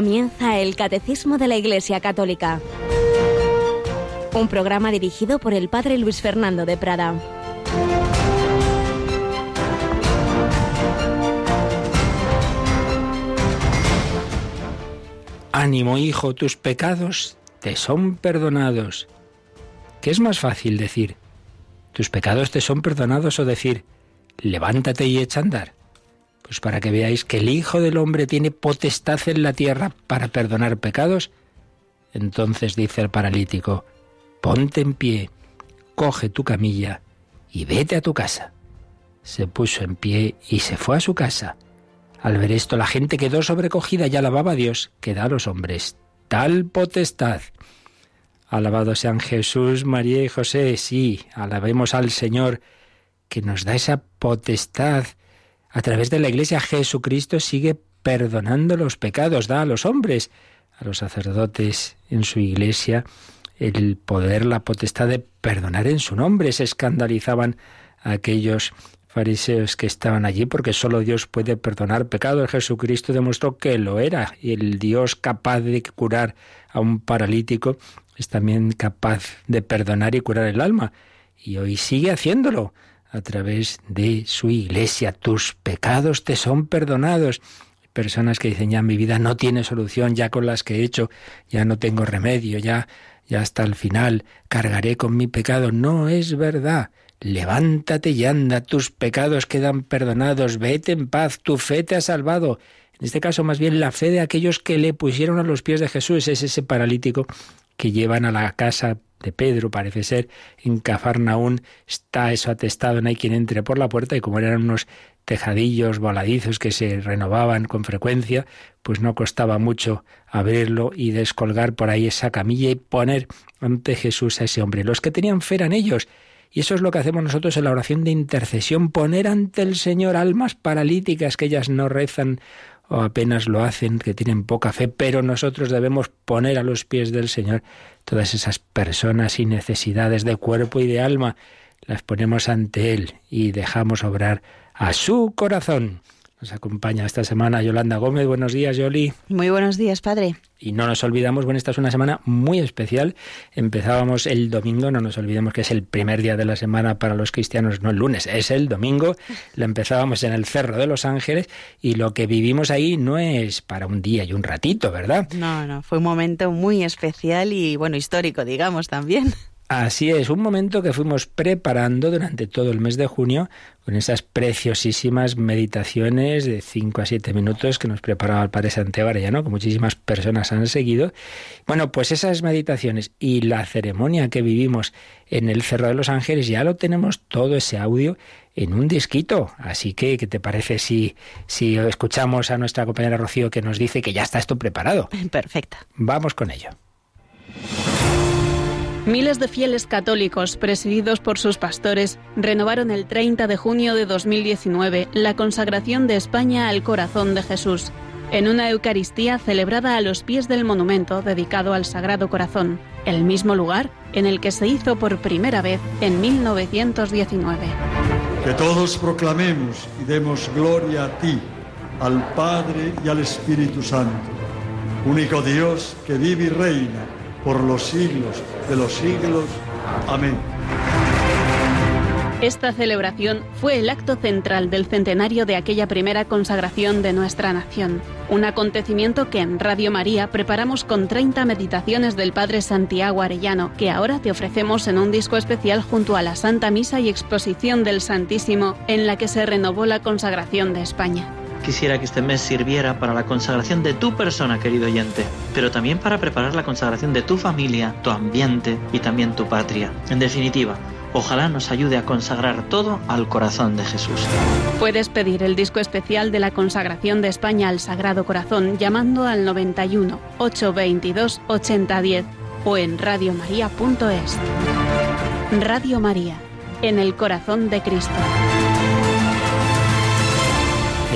Comienza el Catecismo de la Iglesia Católica. Un programa dirigido por el Padre Luis Fernando de Prada. Ánimo, hijo, tus pecados te son perdonados. ¿Qué es más fácil decir? ¿Tus pecados te son perdonados o decir, levántate y echa a andar? Pues para que veáis que el Hijo del Hombre tiene potestad en la tierra para perdonar pecados, entonces dice el paralítico, ponte en pie, coge tu camilla y vete a tu casa. Se puso en pie y se fue a su casa. Al ver esto la gente quedó sobrecogida y alababa a Dios que da a los hombres tal potestad. Alabado sean Jesús, María y José. Sí, alabemos al Señor que nos da esa potestad. A través de la Iglesia Jesucristo sigue perdonando los pecados, da a los hombres, a los sacerdotes en su Iglesia, el poder, la potestad de perdonar en su nombre. Se escandalizaban aquellos fariseos que estaban allí porque solo Dios puede perdonar pecados. Jesucristo demostró que lo era y el Dios capaz de curar a un paralítico es también capaz de perdonar y curar el alma. Y hoy sigue haciéndolo a través de su iglesia. Tus pecados te son perdonados. Personas que dicen ya mi vida no tiene solución, ya con las que he hecho, ya no tengo remedio, ya, ya hasta el final cargaré con mi pecado. No es verdad. Levántate y anda, tus pecados quedan perdonados, vete en paz, tu fe te ha salvado. En este caso, más bien la fe de aquellos que le pusieron a los pies de Jesús, es ese paralítico que llevan a la casa de Pedro, parece ser, en Cafarnaún, está eso atestado, no hay quien entre por la puerta, y como eran unos tejadillos voladizos que se renovaban con frecuencia, pues no costaba mucho abrirlo y descolgar por ahí esa camilla y poner ante Jesús a ese hombre. Los que tenían fe eran ellos, y eso es lo que hacemos nosotros en la oración de intercesión, poner ante el Señor almas paralíticas que ellas no rezan o apenas lo hacen, que tienen poca fe, pero nosotros debemos poner a los pies del Señor todas esas personas y necesidades de cuerpo y de alma, las ponemos ante Él y dejamos obrar a su corazón. Nos acompaña esta semana Yolanda Gómez. Buenos días, Yoli. Muy buenos días, padre. Y no nos olvidamos, bueno, esta es una semana muy especial. Empezábamos el domingo, no nos olvidemos que es el primer día de la semana para los cristianos, no el lunes, es el domingo. La empezábamos en el Cerro de los Ángeles y lo que vivimos ahí no es para un día y un ratito, ¿verdad? No, no, fue un momento muy especial y, bueno, histórico, digamos, también. Así es, un momento que fuimos preparando durante todo el mes de junio con esas preciosísimas meditaciones de 5 a 7 minutos que nos preparaba el Padre Santiago Arellano, que muchísimas personas han seguido. Bueno, pues esas meditaciones y la ceremonia que vivimos en el Cerro de los Ángeles ya lo tenemos todo ese audio en un disquito. Así que, ¿qué te parece si, si escuchamos a nuestra compañera Rocío que nos dice que ya está esto preparado? Perfecta. Vamos con ello. Miles de fieles católicos, presididos por sus pastores, renovaron el 30 de junio de 2019 la consagración de España al corazón de Jesús, en una Eucaristía celebrada a los pies del monumento dedicado al Sagrado Corazón, el mismo lugar en el que se hizo por primera vez en 1919. Que todos proclamemos y demos gloria a ti, al Padre y al Espíritu Santo, único Dios que vive y reina por los siglos de los siglos. Amén. Esta celebración fue el acto central del centenario de aquella primera consagración de nuestra nación, un acontecimiento que en Radio María preparamos con 30 meditaciones del Padre Santiago Arellano, que ahora te ofrecemos en un disco especial junto a la Santa Misa y Exposición del Santísimo, en la que se renovó la consagración de España. Quisiera que este mes sirviera para la consagración de tu persona, querido oyente, pero también para preparar la consagración de tu familia, tu ambiente y también tu patria. En definitiva, Ojalá nos ayude a consagrar todo al corazón de Jesús. Puedes pedir el disco especial de la consagración de España al Sagrado Corazón llamando al 91 822 8010 o en radiomaria.es. Radio María, en el corazón de Cristo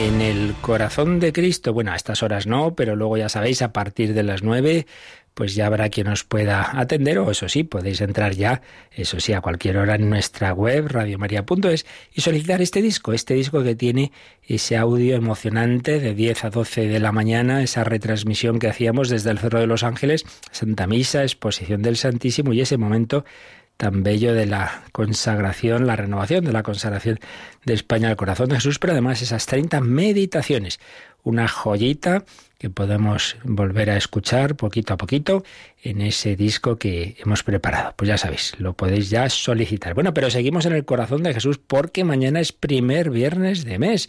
en el corazón de Cristo. Bueno, a estas horas no, pero luego ya sabéis, a partir de las nueve, pues ya habrá quien os pueda atender o eso sí, podéis entrar ya, eso sí, a cualquier hora en nuestra web radiomaria.es y solicitar este disco, este disco que tiene ese audio emocionante de 10 a 12 de la mañana, esa retransmisión que hacíamos desde el Cerro de los Ángeles, Santa Misa, exposición del Santísimo y ese momento tan bello de la consagración, la renovación de la consagración de España al corazón de Jesús, pero además esas 30 meditaciones, una joyita que podemos volver a escuchar poquito a poquito en ese disco que hemos preparado. Pues ya sabéis, lo podéis ya solicitar. Bueno, pero seguimos en el corazón de Jesús porque mañana es primer viernes de mes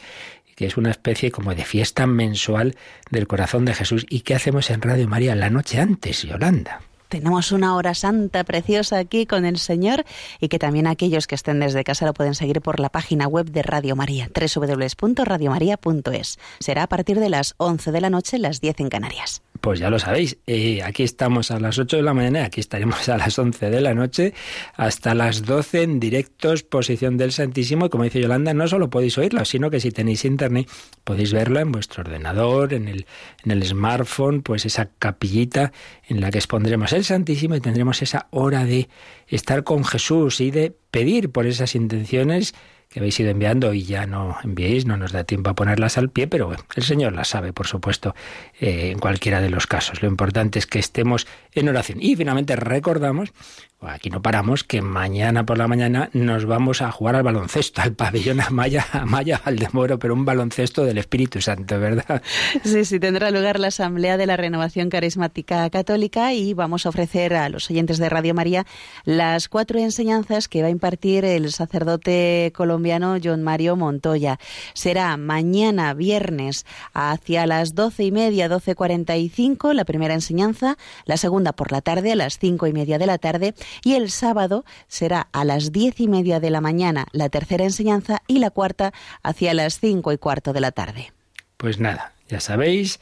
que es una especie como de fiesta mensual del corazón de Jesús. ¿Y qué hacemos en Radio María la noche antes, Yolanda? Tenemos una hora santa preciosa aquí con el Señor y que también aquellos que estén desde casa lo pueden seguir por la página web de Radio María, www.radiomaria.es. Será a partir de las 11 de la noche, las 10 en Canarias. Pues ya lo sabéis, eh, aquí estamos a las 8 de la mañana, aquí estaremos a las 11 de la noche, hasta las 12 en directo, exposición del Santísimo. Y como dice Yolanda, no solo podéis oírlo, sino que si tenéis internet podéis verlo en vuestro ordenador, en el, en el smartphone, pues esa capillita en la que expondremos el Santísimo y tendremos esa hora de estar con Jesús y de pedir por esas intenciones que habéis ido enviando y ya no enviéis, no nos da tiempo a ponerlas al pie, pero el Señor las sabe, por supuesto, eh, en cualquiera de los casos. Lo importante es que estemos en oración. Y finalmente recordamos aquí no paramos, que mañana por la mañana nos vamos a jugar al baloncesto, al pabellón Amaya, Amaya Valdemoro, pero un baloncesto del Espíritu Santo, ¿verdad? Sí, sí, tendrá lugar la Asamblea de la Renovación Carismática Católica y vamos a ofrecer a los oyentes de Radio María las cuatro enseñanzas que va a impartir el sacerdote colombiano John Mario Montoya. Será mañana viernes hacia las doce y media, doce cuarenta y cinco, la primera enseñanza, la segunda por la tarde a las cinco y media de la tarde y el sábado será a las diez y media de la mañana la tercera enseñanza y la cuarta hacia las cinco y cuarto de la tarde. Pues nada, ya sabéis,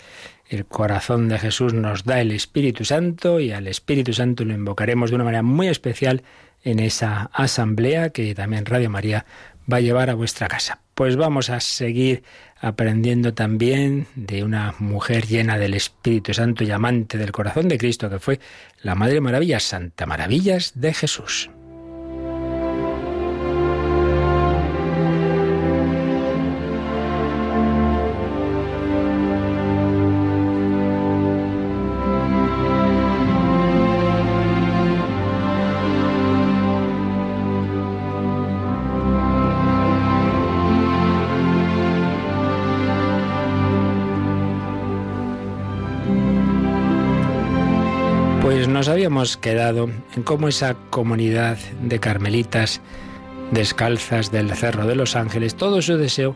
el corazón de Jesús nos da el Espíritu Santo y al Espíritu Santo lo invocaremos de una manera muy especial en esa asamblea que también Radio María va a llevar a vuestra casa. Pues vamos a seguir aprendiendo también de una mujer llena del Espíritu Santo y amante del corazón de Cristo, que fue la Madre Maravilla, Santa Maravillas de Jesús. Habíamos quedado en cómo esa comunidad de carmelitas descalzas del Cerro de los Ángeles, todo su deseo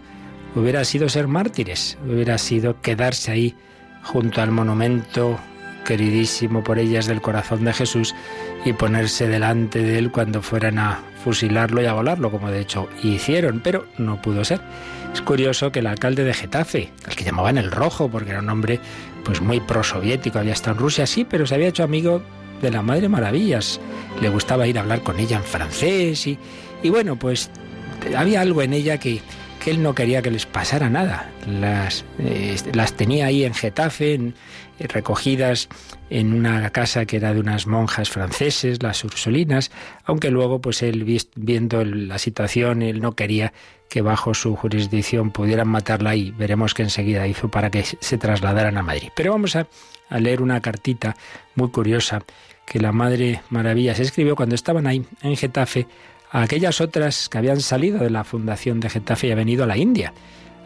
hubiera sido ser mártires, hubiera sido quedarse ahí junto al monumento queridísimo por ellas del corazón de Jesús y ponerse delante de él cuando fueran a fusilarlo y a volarlo, como de hecho hicieron, pero no pudo ser. Es curioso que el alcalde de Getafe, al que llamaban el Rojo, porque era un hombre pues muy prosoviético, había estado en Rusia, sí, pero se había hecho amigo de la Madre Maravillas. Le gustaba ir a hablar con ella en francés y, y bueno, pues había algo en ella que, que él no quería que les pasara nada. Las, eh, las tenía ahí en Getafe, en, recogidas en una casa que era de unas monjas franceses, las ursulinas, aunque luego pues él viendo la situación, él no quería que bajo su jurisdicción pudieran matarla y veremos que enseguida hizo para que se trasladaran a Madrid. Pero vamos a, a leer una cartita muy curiosa que la Madre Maravilla se escribió cuando estaban ahí en Getafe a aquellas otras que habían salido de la fundación de Getafe y han venido a la India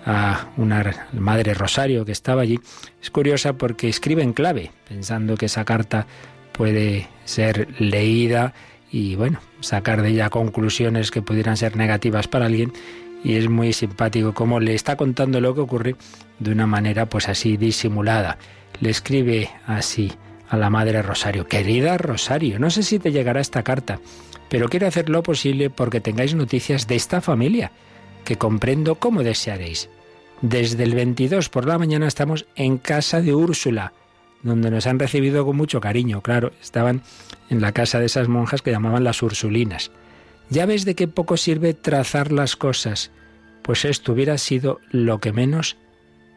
a una madre Rosario que estaba allí. Es curiosa porque escribe en clave, pensando que esa carta puede ser leída y bueno, sacar de ella conclusiones que pudieran ser negativas para alguien. Y es muy simpático como le está contando lo que ocurre de una manera pues así disimulada. Le escribe así a la madre Rosario, querida Rosario, no sé si te llegará esta carta, pero quiero hacer lo posible porque tengáis noticias de esta familia que comprendo cómo desearéis. Desde el 22 por la mañana estamos en casa de Úrsula, donde nos han recibido con mucho cariño. Claro, estaban en la casa de esas monjas que llamaban las Ursulinas. Ya ves de qué poco sirve trazar las cosas, pues esto hubiera sido lo que menos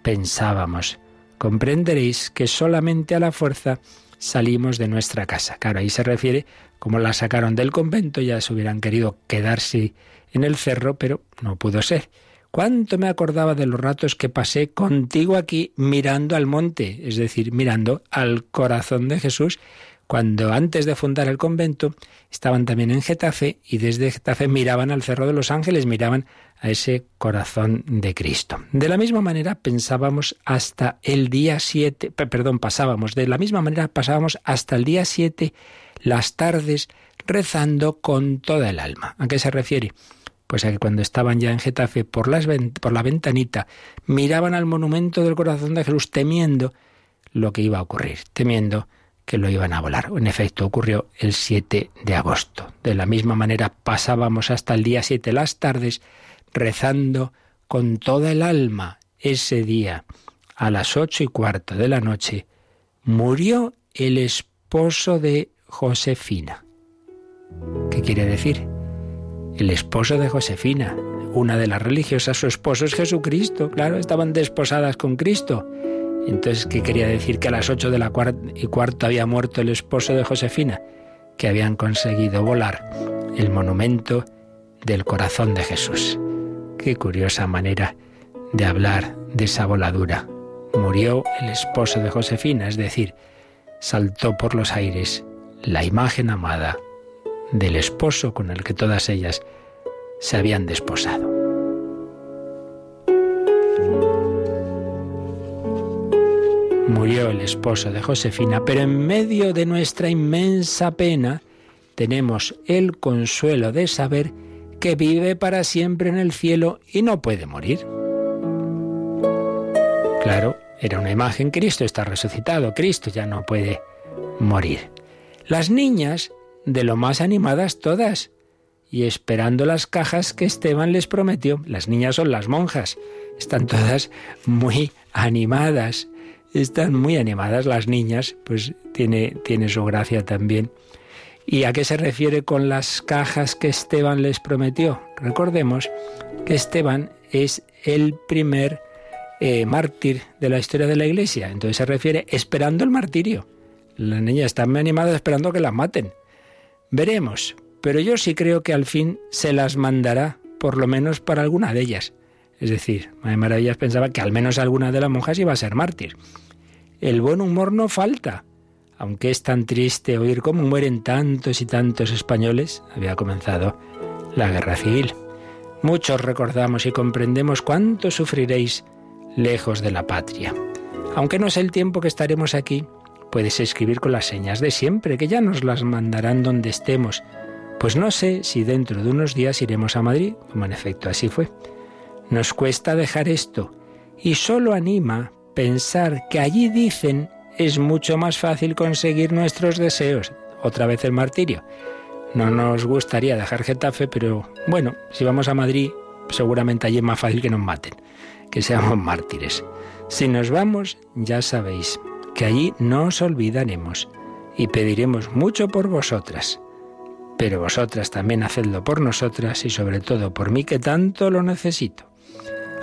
pensábamos. Comprenderéis que solamente a la fuerza salimos de nuestra casa. Claro, ahí se refiere como la sacaron del convento, ya se hubieran querido quedarse en el cerro, pero no pudo ser. ¿Cuánto me acordaba de los ratos que pasé contigo aquí mirando al monte, es decir, mirando al corazón de Jesús, cuando antes de fundar el convento estaban también en Getafe y desde Getafe miraban al Cerro de los Ángeles, miraban a ese corazón de Cristo. De la misma manera pensábamos hasta el día 7, perdón, pasábamos, de la misma manera pasábamos hasta el día 7 las tardes rezando con toda el alma. ¿A qué se refiere? Pues a que cuando estaban ya en Getafe por, las, por la ventanita miraban al monumento del corazón de Jesús temiendo lo que iba a ocurrir, temiendo que lo iban a volar. En efecto, ocurrió el 7 de agosto. De la misma manera pasábamos hasta el día 7 las tardes rezando con toda el alma ese día. A las ocho y cuarto de la noche murió el esposo de Josefina. ¿Qué quiere decir? El esposo de Josefina, una de las religiosas, su esposo es Jesucristo, claro, estaban desposadas con Cristo. Entonces, ¿qué quería decir? Que a las ocho de la y cuarto había muerto el esposo de Josefina, que habían conseguido volar el monumento del corazón de Jesús. Qué curiosa manera de hablar de esa voladura. Murió el esposo de Josefina, es decir, saltó por los aires la imagen amada del esposo con el que todas ellas se habían desposado. murió el esposo de Josefina, pero en medio de nuestra inmensa pena tenemos el consuelo de saber que vive para siempre en el cielo y no puede morir. Claro, era una imagen, Cristo está resucitado, Cristo ya no puede morir. Las niñas, de lo más animadas todas, y esperando las cajas que Esteban les prometió. Las niñas son las monjas, están todas muy animadas están muy animadas las niñas, pues tiene, tiene su gracia también. ¿Y a qué se refiere con las cajas que Esteban les prometió? Recordemos que Esteban es el primer eh, mártir de la historia de la Iglesia. Entonces se refiere esperando el martirio. Las niñas están animadas esperando que las maten. Veremos, pero yo sí creo que al fin se las mandará, por lo menos para alguna de ellas. Es decir, Madre Maravillas pensaba que al menos alguna de las monjas iba a ser mártir. El buen humor no falta. Aunque es tan triste oír cómo mueren tantos y tantos españoles, había comenzado la guerra civil. Muchos recordamos y comprendemos cuánto sufriréis lejos de la patria. Aunque no sé el tiempo que estaremos aquí, puedes escribir con las señas de siempre, que ya nos las mandarán donde estemos. Pues no sé si dentro de unos días iremos a Madrid, como en efecto así fue. Nos cuesta dejar esto y solo anima pensar que allí dicen es mucho más fácil conseguir nuestros deseos. Otra vez el martirio. No nos gustaría dejar Getafe, pero bueno, si vamos a Madrid, seguramente allí es más fácil que nos maten, que seamos mártires. Si nos vamos, ya sabéis que allí no os olvidaremos y pediremos mucho por vosotras. Pero vosotras también hacedlo por nosotras y sobre todo por mí que tanto lo necesito.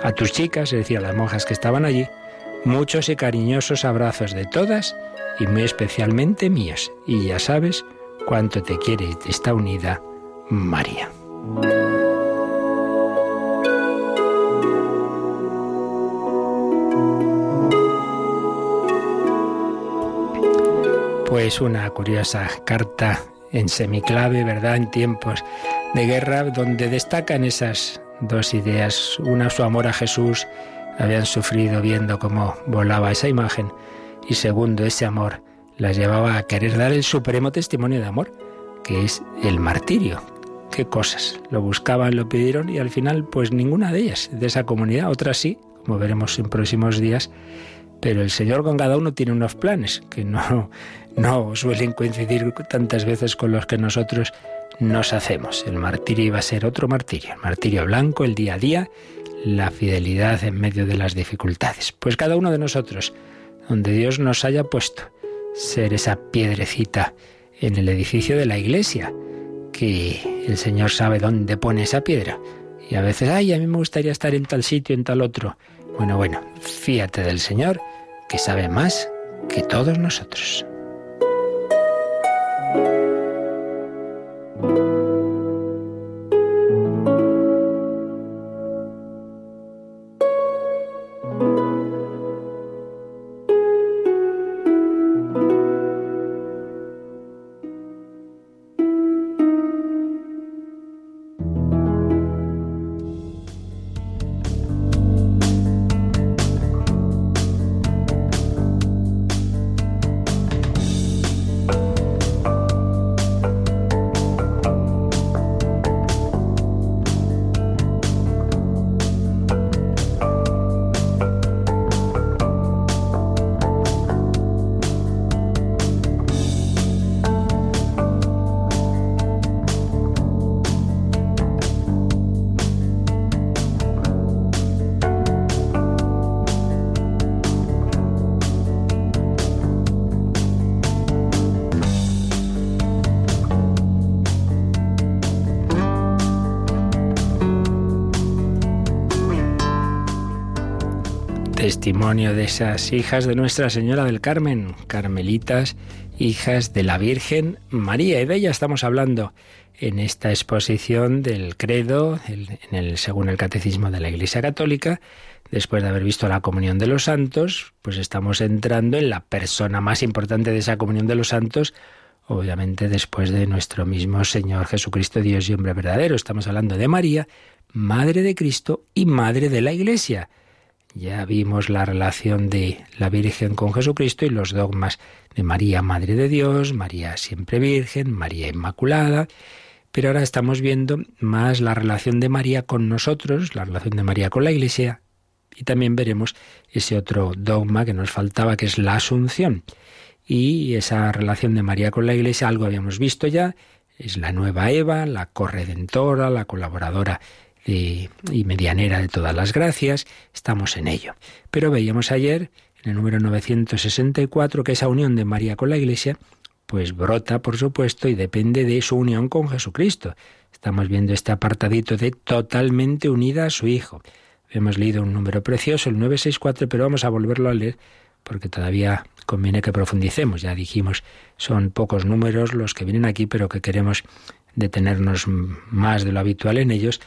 A tus chicas, es decir, a las monjas que estaban allí, Muchos y cariñosos abrazos de todas y muy especialmente míos. Y ya sabes cuánto te quiere y te está unida María. Pues una curiosa carta en semiclave, ¿verdad? En tiempos de guerra, donde destacan esas dos ideas. Una, su amor a Jesús habían sufrido viendo cómo volaba esa imagen y segundo, ese amor las llevaba a querer dar el supremo testimonio de amor, que es el martirio. Qué cosas. Lo buscaban, lo pidieron y al final pues ninguna de ellas, de esa comunidad, otras sí, como veremos en próximos días, pero el Señor con cada uno tiene unos planes que no, no suelen coincidir tantas veces con los que nosotros nos hacemos. El martirio iba a ser otro martirio, el martirio blanco, el día a día, la fidelidad en medio de las dificultades. Pues cada uno de nosotros, donde Dios nos haya puesto, ser esa piedrecita en el edificio de la iglesia, que el Señor sabe dónde pone esa piedra. Y a veces, ay, a mí me gustaría estar en tal sitio, en tal otro. Bueno, bueno, fíate del Señor, que sabe más que todos nosotros. De esas hijas de Nuestra Señora del Carmen, carmelitas, hijas de la Virgen María. Y de ella estamos hablando en esta exposición del credo, en el, según el Catecismo de la Iglesia Católica. Después de haber visto la comunión de los santos, pues estamos entrando en la persona más importante de esa comunión de los santos, obviamente después de nuestro mismo Señor Jesucristo, Dios y hombre verdadero. Estamos hablando de María, Madre de Cristo y Madre de la Iglesia. Ya vimos la relación de la Virgen con Jesucristo y los dogmas de María, Madre de Dios, María siempre Virgen, María Inmaculada, pero ahora estamos viendo más la relación de María con nosotros, la relación de María con la Iglesia, y también veremos ese otro dogma que nos faltaba, que es la Asunción. Y esa relación de María con la Iglesia, algo habíamos visto ya, es la nueva Eva, la corredentora, la colaboradora y medianera de todas las gracias, estamos en ello. Pero veíamos ayer, en el número 964, que esa unión de María con la Iglesia, pues brota, por supuesto, y depende de su unión con Jesucristo. Estamos viendo este apartadito de totalmente unida a su Hijo. Hemos leído un número precioso, el 964, pero vamos a volverlo a leer porque todavía conviene que profundicemos. Ya dijimos, son pocos números los que vienen aquí, pero que queremos detenernos más de lo habitual en ellos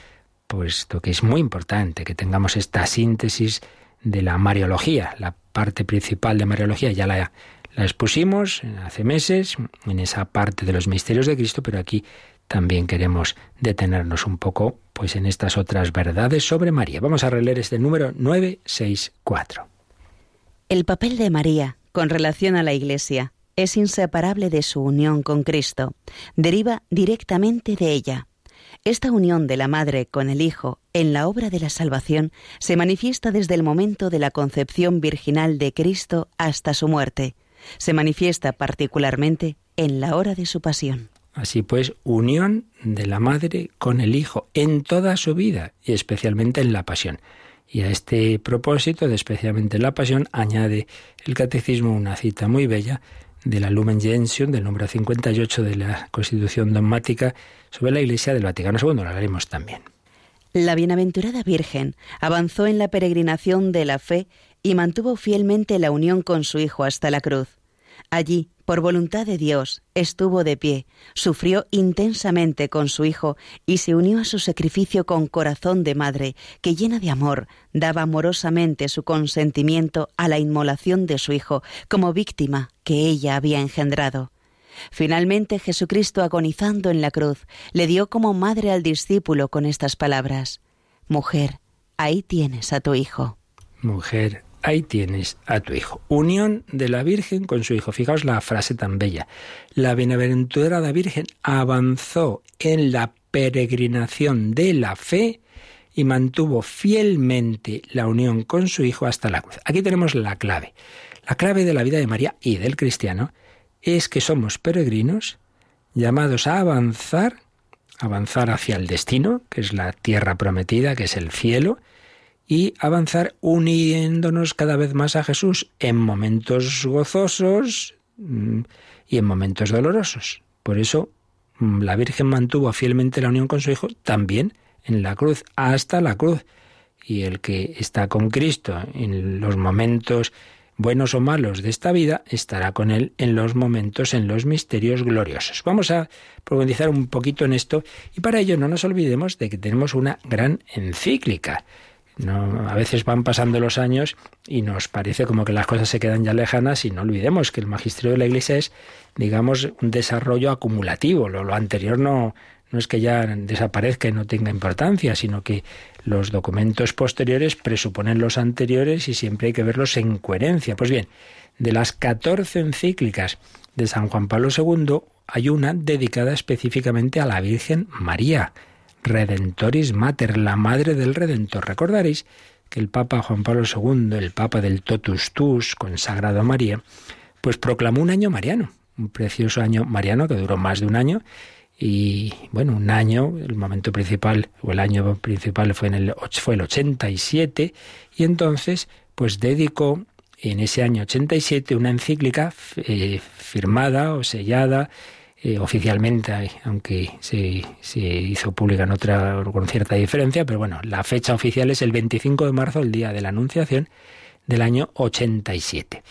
puesto que es muy importante que tengamos esta síntesis de la Mariología. La parte principal de Mariología ya la, la expusimos hace meses en esa parte de los misterios de Cristo, pero aquí también queremos detenernos un poco pues en estas otras verdades sobre María. Vamos a releer este número 964. El papel de María con relación a la Iglesia es inseparable de su unión con Cristo. Deriva directamente de ella. Esta unión de la Madre con el Hijo en la obra de la salvación se manifiesta desde el momento de la concepción virginal de Cristo hasta su muerte. Se manifiesta particularmente en la hora de su pasión. Así pues, unión de la Madre con el Hijo en toda su vida y especialmente en la pasión. Y a este propósito, de especialmente en la pasión, añade el Catecismo una cita muy bella de la Lumen Gentium, del número 58 de la Constitución dogmática sobre la Iglesia del Vaticano II. Lo haremos también. La bienaventurada Virgen avanzó en la peregrinación de la fe y mantuvo fielmente la unión con su Hijo hasta la cruz. Allí, por voluntad de Dios, estuvo de pie, sufrió intensamente con su Hijo y se unió a su sacrificio con corazón de madre, que llena de amor daba amorosamente su consentimiento a la inmolación de su Hijo como víctima que ella había engendrado. Finalmente Jesucristo, agonizando en la cruz, le dio como madre al discípulo con estas palabras, Mujer, ahí tienes a tu Hijo. Mujer, ahí tienes a tu hijo. Unión de la Virgen con su hijo. Fijaos la frase tan bella. La bienaventurada Virgen avanzó en la peregrinación de la fe y mantuvo fielmente la unión con su hijo hasta la cruz. Aquí tenemos la clave. La clave de la vida de María y del cristiano es que somos peregrinos llamados a avanzar, avanzar hacia el destino, que es la tierra prometida, que es el cielo, y avanzar uniéndonos cada vez más a Jesús en momentos gozosos mm, y en momentos dolorosos. Por eso mm, la Virgen mantuvo fielmente la unión con su Hijo también en la cruz, hasta la cruz. Y el que está con Cristo en los momentos buenos o malos de esta vida, estará con Él en los momentos, en los misterios gloriosos. Vamos a profundizar un poquito en esto y para ello no nos olvidemos de que tenemos una gran encíclica no, a veces van pasando los años y nos parece como que las cosas se quedan ya lejanas y no olvidemos que el magisterio de la Iglesia es, digamos, un desarrollo acumulativo. Lo, lo anterior no, no es que ya desaparezca y no tenga importancia, sino que los documentos posteriores presuponen los anteriores y siempre hay que verlos en coherencia. Pues bien, de las 14 encíclicas de San Juan Pablo II, hay una dedicada específicamente a la Virgen María Redentoris Mater, la madre del Redentor. Recordaréis que el Papa Juan Pablo II, el Papa del Totus Tus, consagrado a María, pues proclamó un año mariano, un precioso año mariano que duró más de un año. Y bueno, un año, el momento principal, o el año principal fue, en el, fue el 87, y entonces, pues dedicó en ese año 87 una encíclica eh, firmada o sellada eh, oficialmente, aunque se, se, hizo pública en otra con cierta diferencia, pero bueno, la fecha oficial es el 25 de marzo, el día de la Anunciación, del año 87.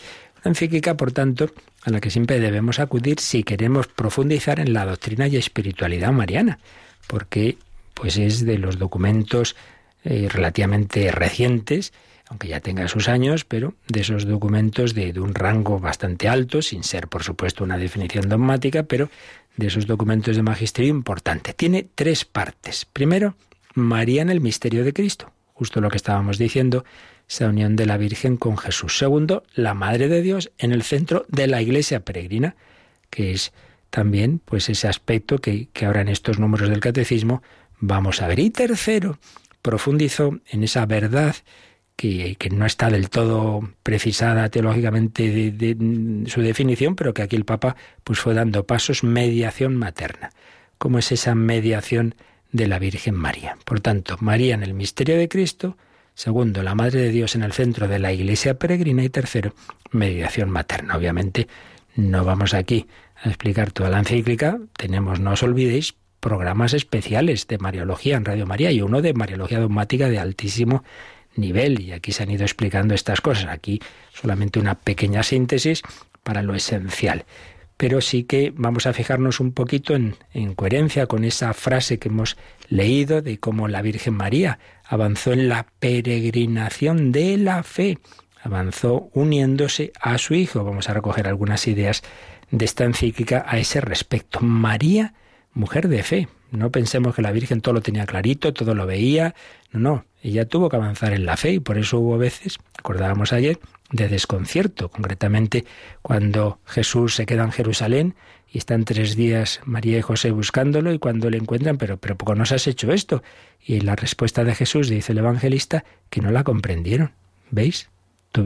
Una encíclica, por tanto, a la que siempre debemos acudir si queremos profundizar en la doctrina y espiritualidad mariana, porque pues es de los documentos eh, relativamente recientes, aunque ya tenga sus años, pero de esos documentos de, de, un rango bastante alto, sin ser, por supuesto, una definición dogmática, pero de esos documentos de magisterio importante. Tiene tres partes. Primero, María en el misterio de Cristo, justo lo que estábamos diciendo, esa unión de la Virgen con Jesús. Segundo, la Madre de Dios en el centro de la Iglesia peregrina, que es también pues ese aspecto que, que ahora en estos números del catecismo vamos a ver. Y tercero, profundizó en esa verdad que, no está del todo precisada teológicamente de, su definición, pero que aquí el Papa pues fue dando pasos, mediación materna. ¿Cómo es esa mediación de la Virgen María? Por tanto, María en el misterio de Cristo, Segundo, la Madre de Dios en el centro de la Iglesia peregrina. Y tercero, mediación materna. Obviamente, no vamos aquí a explicar toda la encíclica. Tenemos, no os olvidéis, programas especiales de Mariología en Radio María y uno de Mariología dogmática de altísimo nivel. Y aquí se han ido explicando estas cosas. Aquí solamente una pequeña síntesis para lo esencial pero sí que vamos a fijarnos un poquito en, en, coherencia con esa frase que hemos leído de cómo la Virgen María avanzó en la peregrinación de la fe, avanzó uniéndose a su Hijo. Vamos a recoger algunas ideas de esta encíclica a ese respecto. María, mujer de fe. No pensemos que la Virgen todo lo tenía clarito, todo lo veía. No, no. Ella tuvo que avanzar en la fe y por eso hubo veces, acordábamos ayer, de desconcierto, concretamente cuando Jesús se queda en Jerusalén y están tres días María y José buscándolo y cuando le encuentran, pero, pero ¿por qué nos has hecho esto? Y la respuesta de Jesús, dice el evangelista, que no la comprendieron. ¿Veis?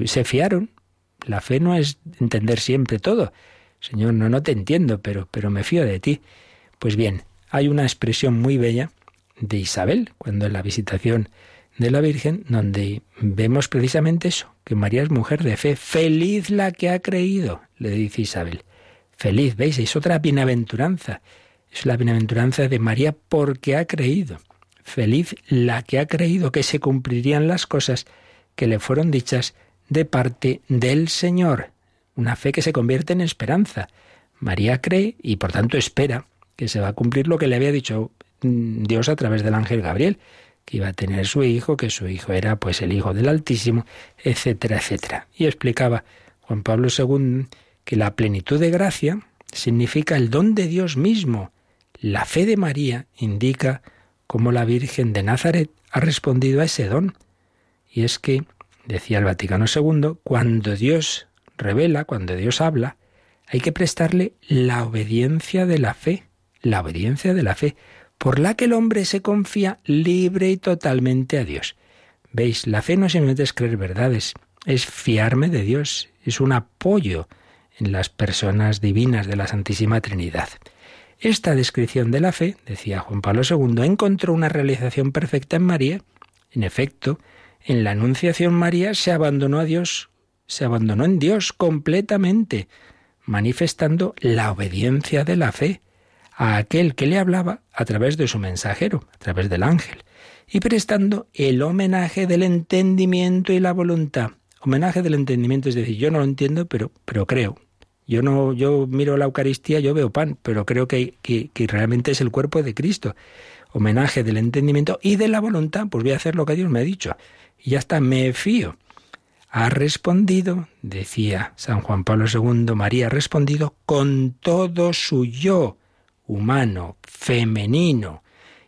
Se fiaron. La fe no es entender siempre todo. Señor, no, no te entiendo, pero, pero me fío de ti. Pues bien, hay una expresión muy bella de Isabel, cuando en la visitación de la Virgen, donde vemos precisamente eso, que María es mujer de fe. Feliz la que ha creído, le dice Isabel. Feliz, ¿veis? Es otra bienaventuranza. Es la bienaventuranza de María porque ha creído. Feliz la que ha creído que se cumplirían las cosas que le fueron dichas de parte del Señor. Una fe que se convierte en esperanza. María cree y por tanto espera que se va a cumplir lo que le había dicho mm, Dios a través del ángel Gabriel que iba a tener su hijo, que su hijo era pues el hijo del Altísimo, etcétera, etcétera. Y explicaba Juan Pablo II que la plenitud de gracia significa el don de Dios mismo. La fe de María indica cómo la Virgen de Nazaret ha respondido a ese don. Y es que, decía el Vaticano II, cuando Dios revela, cuando Dios habla, hay que prestarle la obediencia de la fe, la obediencia de la fe por la que el hombre se confía libre y totalmente a Dios. Veis, la fe no simplemente es creer verdades, es fiarme de Dios, es un apoyo en las personas divinas de la Santísima Trinidad. Esta descripción de la fe, decía Juan Pablo II, encontró una realización perfecta en María. En efecto, en la Anunciación María se abandonó a Dios, se abandonó en Dios completamente, manifestando la obediencia de la fe a aquel que le hablaba a través de su mensajero, a través del ángel, y prestando el homenaje del entendimiento y la voluntad. Homenaje del entendimiento es decir, yo no lo entiendo, pero, pero creo. Yo no, yo miro la Eucaristía, yo veo pan, pero creo que, que, que realmente es el cuerpo de Cristo. Homenaje del entendimiento y de la voluntad, pues voy a hacer lo que Dios me ha dicho. Y ya está, me fío. Ha respondido, decía San Juan Pablo II, María ha respondido con todo su yo humano, femenino.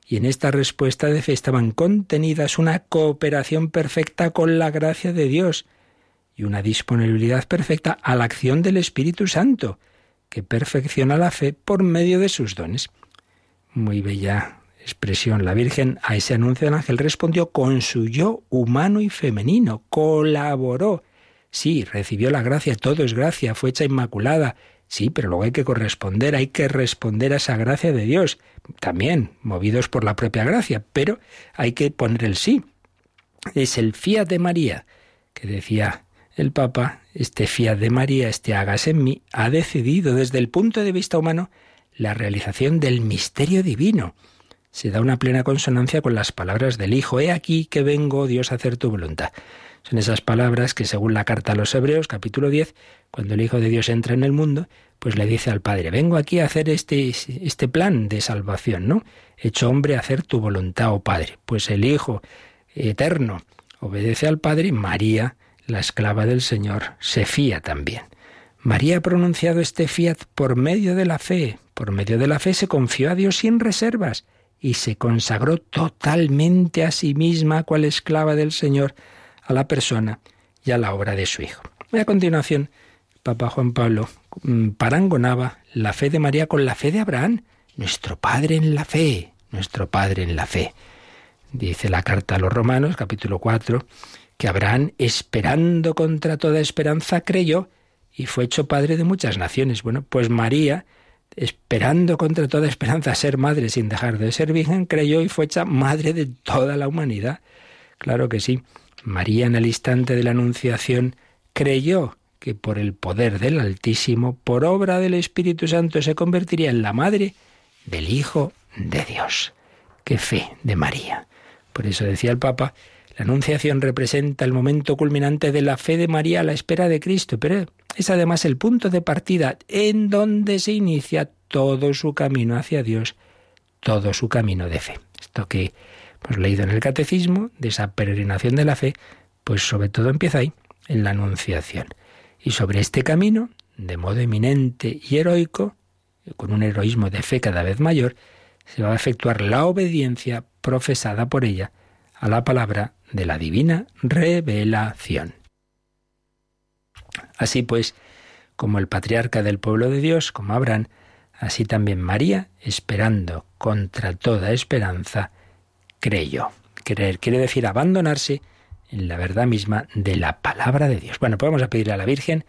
Y en esta respuesta de fe estaban contenidas una cooperación perfecta con la gracia de Dios y una disponibilidad perfecta a la acción del Espíritu Santo, que perfecciona la fe por medio de sus dones. Muy bella expresión. La Virgen a ese anuncio del ángel respondió con su yo humano y femenino, colaboró. Sí, recibió la gracia, todo es gracia, fue hecha inmaculada, Sí, pero luego hay que corresponder, hay que responder a esa gracia de Dios, también movidos por la propia gracia, pero hay que poner el sí. Es el fiat de María, que decía el Papa, este fiat de María, este hágase en mí, ha decidido desde el punto de vista humano la realización del misterio divino. se da una plena consonancia con las palabras del Hijo. He aquí que vengo, Dios, a hacer tu voluntad. Son esas palabras que, según la carta a los Hebreos, capítulo 10, cuando el Hijo de Dios entra en el mundo, pues le dice al Padre, vengo aquí a hacer este, este plan de salvación, ¿no? Hecho hombre a hacer tu voluntad, oh Padre. Pues el Hijo eterno obedece al Padre, María, la esclava del Señor, se fía también. María ha pronunciado este fiat por medio de la fe. Por medio de la fe se confió a Dios sin reservas y se consagró totalmente a sí misma, cual esclava del Señor, a la persona y a la obra de su Hijo. Y a continuación, Papa Juan Pablo mm, parangonaba la fe de María con la fe de Abraham, nuestro Padre en la fe, nuestro Padre en la fe. Dice la carta a los Romanos, capítulo 4, que Abraham, esperando contra toda esperanza, creyó y fue hecho padre de muchas naciones. Bueno, pues María, esperando contra toda esperanza ser madre sin dejar de ser virgen, creyó y fue hecha madre de toda la humanidad. Claro que sí. María en el instante de la Anunciación creyó que por el poder del Altísimo, por obra del Espíritu Santo, se convertiría en la madre del Hijo de Dios. ¡Qué fe de María! Por eso decía el Papa, la Anunciación representa el momento culminante de la fe de María a la espera de Cristo, pero es además el punto de partida en donde se inicia todo su camino hacia Dios, todo su camino de fe. Esto que hemos leído en el Catecismo, de esa peregrinación de la fe, pues sobre todo empieza ahí, en la Anunciación. Y sobre este camino, de modo eminente y heroico, con un heroísmo de fe cada vez mayor, se va a efectuar la obediencia profesada por ella a la palabra de la divina revelación. Así pues, como el patriarca del pueblo de Dios, como Abraham, así también María, esperando contra toda esperanza, creyó. Creer quiere decir abandonarse en la verdad misma de la palabra de Dios. Bueno, podemos a pedirle a la Virgen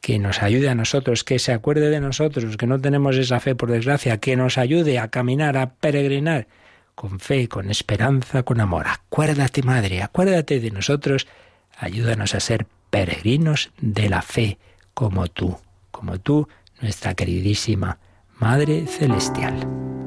que nos ayude a nosotros, que se acuerde de nosotros, que no tenemos esa fe por desgracia, que nos ayude a caminar, a peregrinar con fe, con esperanza, con amor. Acuérdate, Madre, acuérdate de nosotros, ayúdanos a ser peregrinos de la fe, como tú, como tú, nuestra queridísima Madre Celestial.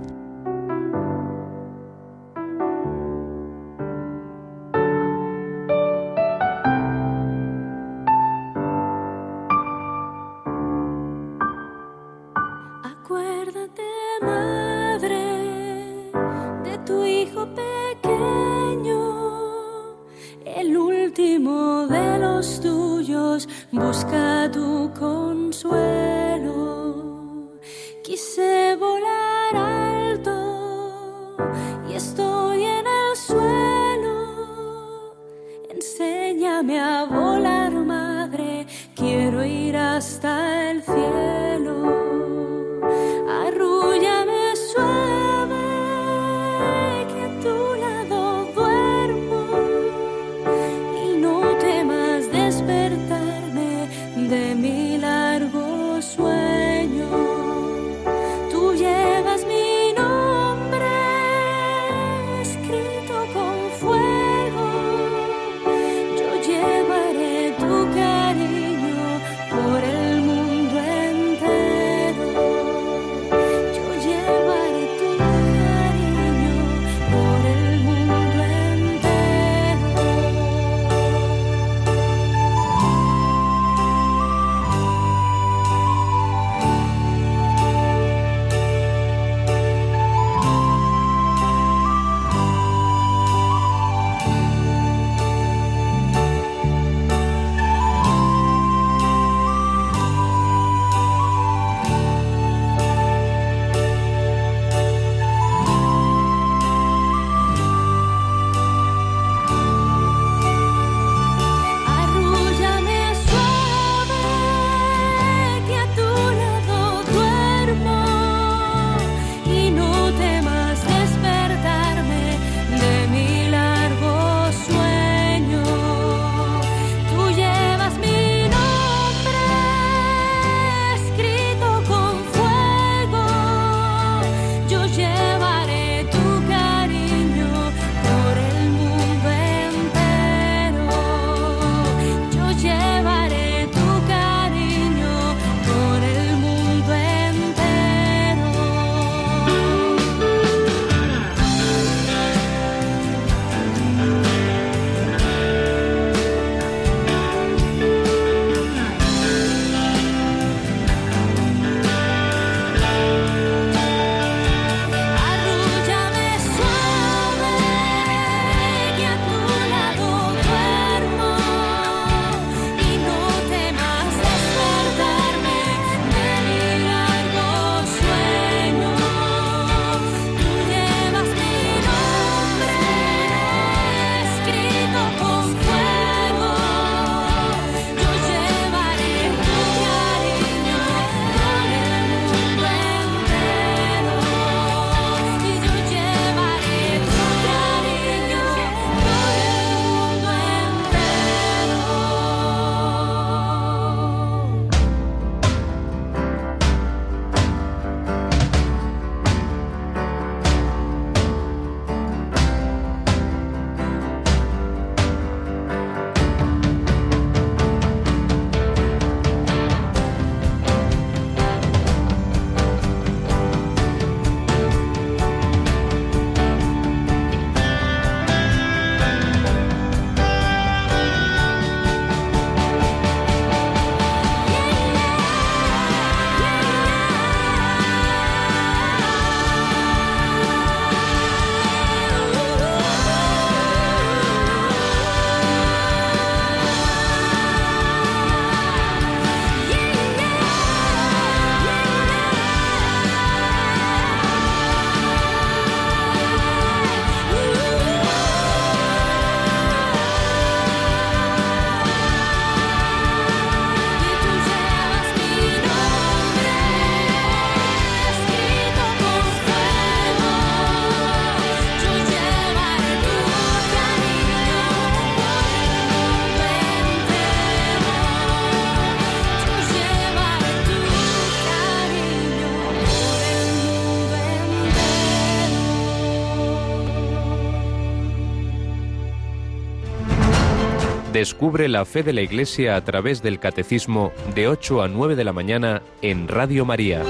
Descubre la fe de la Iglesia a través del Catecismo de 8 a 9 de la mañana en Radio María.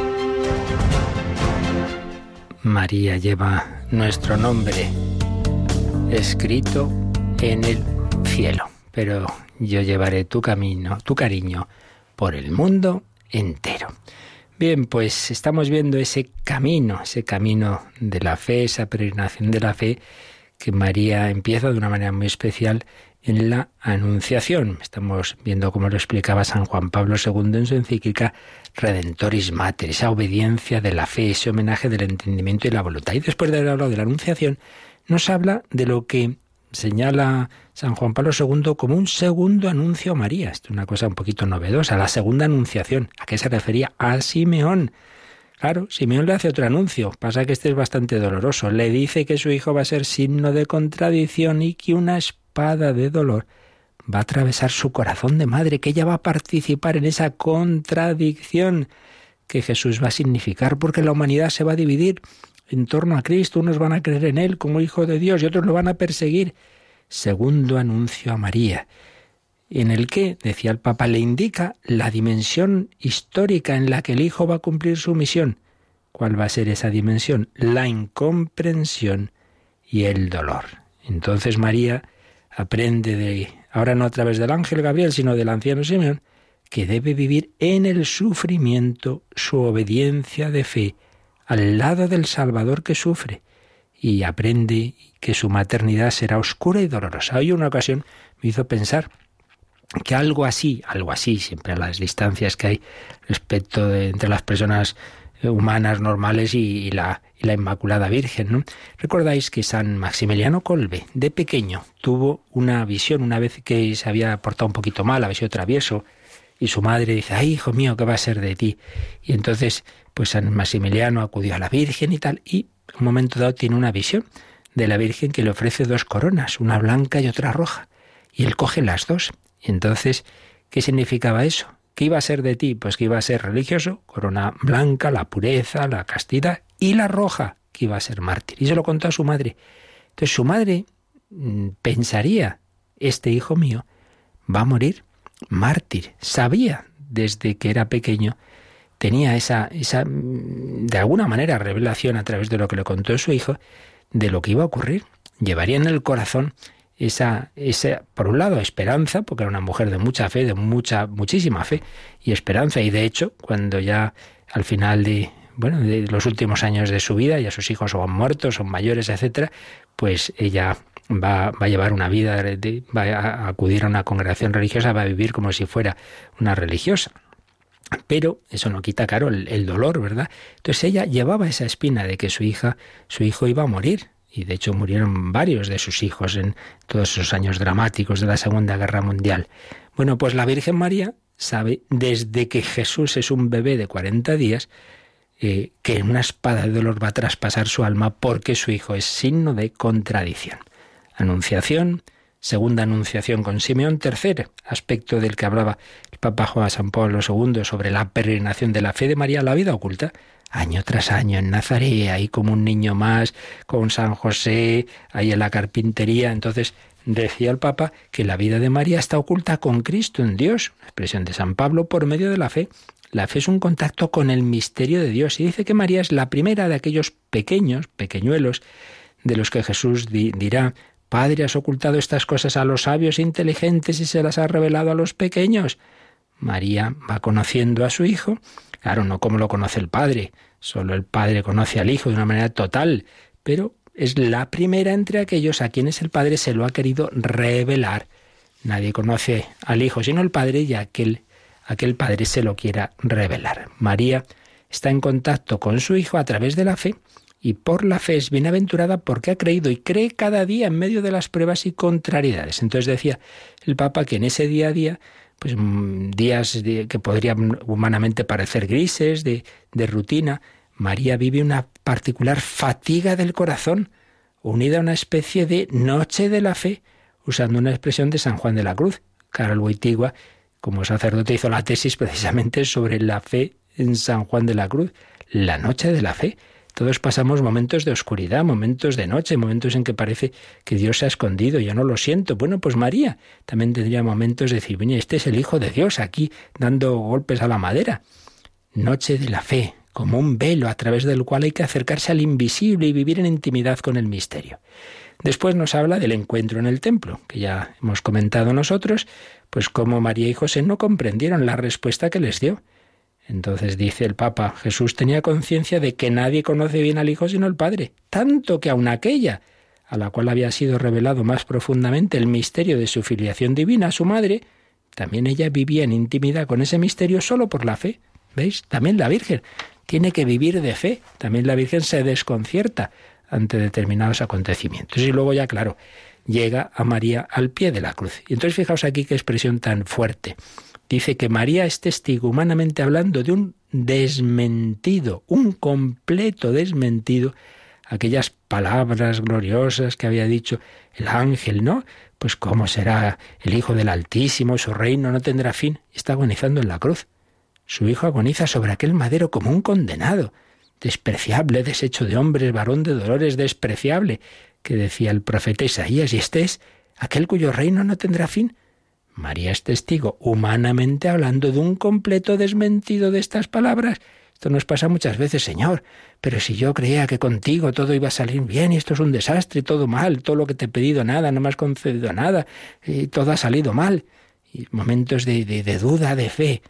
María lleva nuestro nombre escrito en el cielo, pero yo llevaré tu camino, tu cariño, por el mundo entero. Bien, pues estamos viendo ese camino, ese camino de la fe, esa peregrinación de la fe que María empieza de una manera muy especial en la Anunciación. Estamos viendo cómo lo explicaba San Juan Pablo II en su encíclica Redentoris Mater, esa obediencia de la fe, ese homenaje del entendimiento y la voluntad. Y después de haber hablado de la Anunciación, nos habla de lo que señala San Juan Pablo II como un segundo anuncio a María. Esto es una cosa un poquito novedosa, la segunda anunciación. ¿A qué se refería? A Simeón. Claro, Simeón le hace otro anuncio. Pasa que este es bastante doloroso. Le dice que su hijo va a ser signo de contradicción y que una de dolor va a atravesar su corazón de madre, que ella va a participar en esa contradicción que Jesús va a significar, porque la humanidad se va a dividir en torno a Cristo, unos van a creer en Él como Hijo de Dios y otros lo van a perseguir. Segundo anuncio a María, en el que, decía el Papa, le indica la dimensión histórica en la que el Hijo va a cumplir su misión. ¿Cuál va a ser esa dimensión? La incomprensión y el dolor. Entonces María aprende de, ahora no a través del ángel Gabriel, sino del anciano Simeón, que debe vivir en el sufrimiento su obediencia de fe al lado del Salvador que sufre y aprende que su maternidad será oscura y dolorosa. Hoy una ocasión me hizo pensar que algo así, algo así, siempre a las distancias que hay respecto de entre las personas humanas normales y, la, Inmaculada Virgen. ¿no? Recordáis que San Maximiliano Colbe, de pequeño, tuvo una visión una vez que se había portado un poquito mal, había sido travieso, y su madre dice, ay, hijo mío, ¿qué va a ser de ti? Y entonces, pues San Maximiliano acudió a la Virgen y tal, y en un momento dado tiene una visión de la Virgen que le ofrece dos coronas, una blanca y otra roja, y él coge las dos. Y entonces, ¿qué significaba eso? ¿Qué iba a ser de ti? Pues que iba a ser religioso, corona blanca, la pureza, la castidad, y la roja, que iba a ser mártir. Y se lo contó a su madre. Entonces su madre mm, pensaría, este hijo mío va a morir mártir. Sabía desde que era pequeño, tenía esa, esa, mm, de alguna manera, revelación a través de lo que le contó su hijo, de lo que iba a ocurrir. Llevaría en el corazón esa, esa, por un lado, esperanza, porque era una mujer de mucha fe, de mucha, muchísima fe y esperanza. Y de hecho, cuando ya al final de, bueno, de los últimos años de su vida, ya sus hijos son muertos, son mayores, etcétera, pues ella va, va a llevar una vida, va a acudir a una congregación religiosa, va a vivir como si fuera una religiosa. Pero eso no quita, claro, el, el, dolor, ¿verdad? Entonces ella llevaba esa espina de que su hija, su hijo iba a morir. Y de hecho murieron varios de sus hijos en todos esos años dramáticos de la Segunda Guerra Mundial. Bueno, pues la Virgen María sabe desde que Jesús es un bebé de 40 días eh, que una espada de dolor va a traspasar su alma porque su hijo es signo de contradicción. Anunciación, segunda anunciación con Simeón, tercer aspecto del que hablaba el Papa Juan San Pablo II sobre la peregrinación de la fe de María, la vida oculta, año tras año en Nazaret, ahí como un niño más, con San José, ahí en la carpintería. Entonces decía el Papa que la vida de María está oculta con Cristo en Dios, expresión de San Pablo, por medio de la fe. La fe es un contacto con el misterio de Dios y dice que María es la primera de aquellos pequeños, pequeñuelos, de los que Jesús dirá, Padre, has ocultado estas cosas a los sabios e inteligentes y se las has revelado a los pequeños. María va conociendo a su hijo, claro, no como lo conoce el Padre, solo el Padre conoce al Hijo de una manera total, pero es la primera entre aquellos a quienes el Padre se lo ha querido revelar. Nadie conoce al Hijo sino el Padre y aquel, aquel Padre se lo quiera revelar. María está en contacto con su Hijo a través de la fe y por la fe es bienaventurada porque ha creído y cree cada día en medio de las pruebas y contrariedades. Entonces decía el Papa que en ese día a día, pues mm, días que podrían humanamente parecer grises, de, rutina, María vive una particular fatiga del corazón, unida a una especie de noche de la fe, usando una expresión de San Juan de la Cruz. Carol Wojtyła, como sacerdote, hizo la tesis precisamente sobre la fe en San Juan de la Cruz, la noche de la fe Todos pasamos momentos de oscuridad, momentos de noche, momentos en que parece que Dios se ha escondido, yo no lo siento. Bueno, pues María también tendría momentos de decir, este es el Hijo de Dios aquí dando golpes a la madera. Noche de la fe, como un velo a través del cual hay que acercarse al invisible y vivir en intimidad con el misterio. Después nos habla del encuentro en el templo, que ya hemos comentado nosotros, pues cómo María y José no comprendieron la respuesta que les dio. Entonces dice el Papa, Jesús tenía conciencia de que nadie conoce bien al Hijo sino el Padre, tanto que aun aquella, a la cual había sido revelado más profundamente el misterio de su filiación divina, su madre, también ella vivía en intimidad con ese misterio solo por la fe. ¿Veis? También la Virgen tiene que vivir de fe. También la Virgen se desconcierta ante determinados acontecimientos. Y luego ya, claro, llega a María al pie de la cruz. Y entonces fijaos aquí qué expresión tan fuerte. Dice que María es testigo, humanamente hablando, de un desmentido, un completo desmentido, aquellas palabras gloriosas que había dicho el ángel, ¿no? Pues cómo será el Hijo del Altísimo, su reino no tendrá fin. Está agonizando en la cruz. Su hijo agoniza sobre aquel madero como un condenado, despreciable, deshecho de hombres, varón de dolores, despreciable, que decía el profeta Isaías, y este es aquel cuyo reino no tendrá fin. María es testigo, humanamente hablando, de un completo desmentido de estas palabras. Esto nos pasa muchas veces, Señor, pero si yo creía que contigo todo iba a salir bien y esto es un desastre, todo mal, todo lo que te he pedido nada, no me has concedido nada, y todo ha salido mal. Y momentos de, duda, de fe.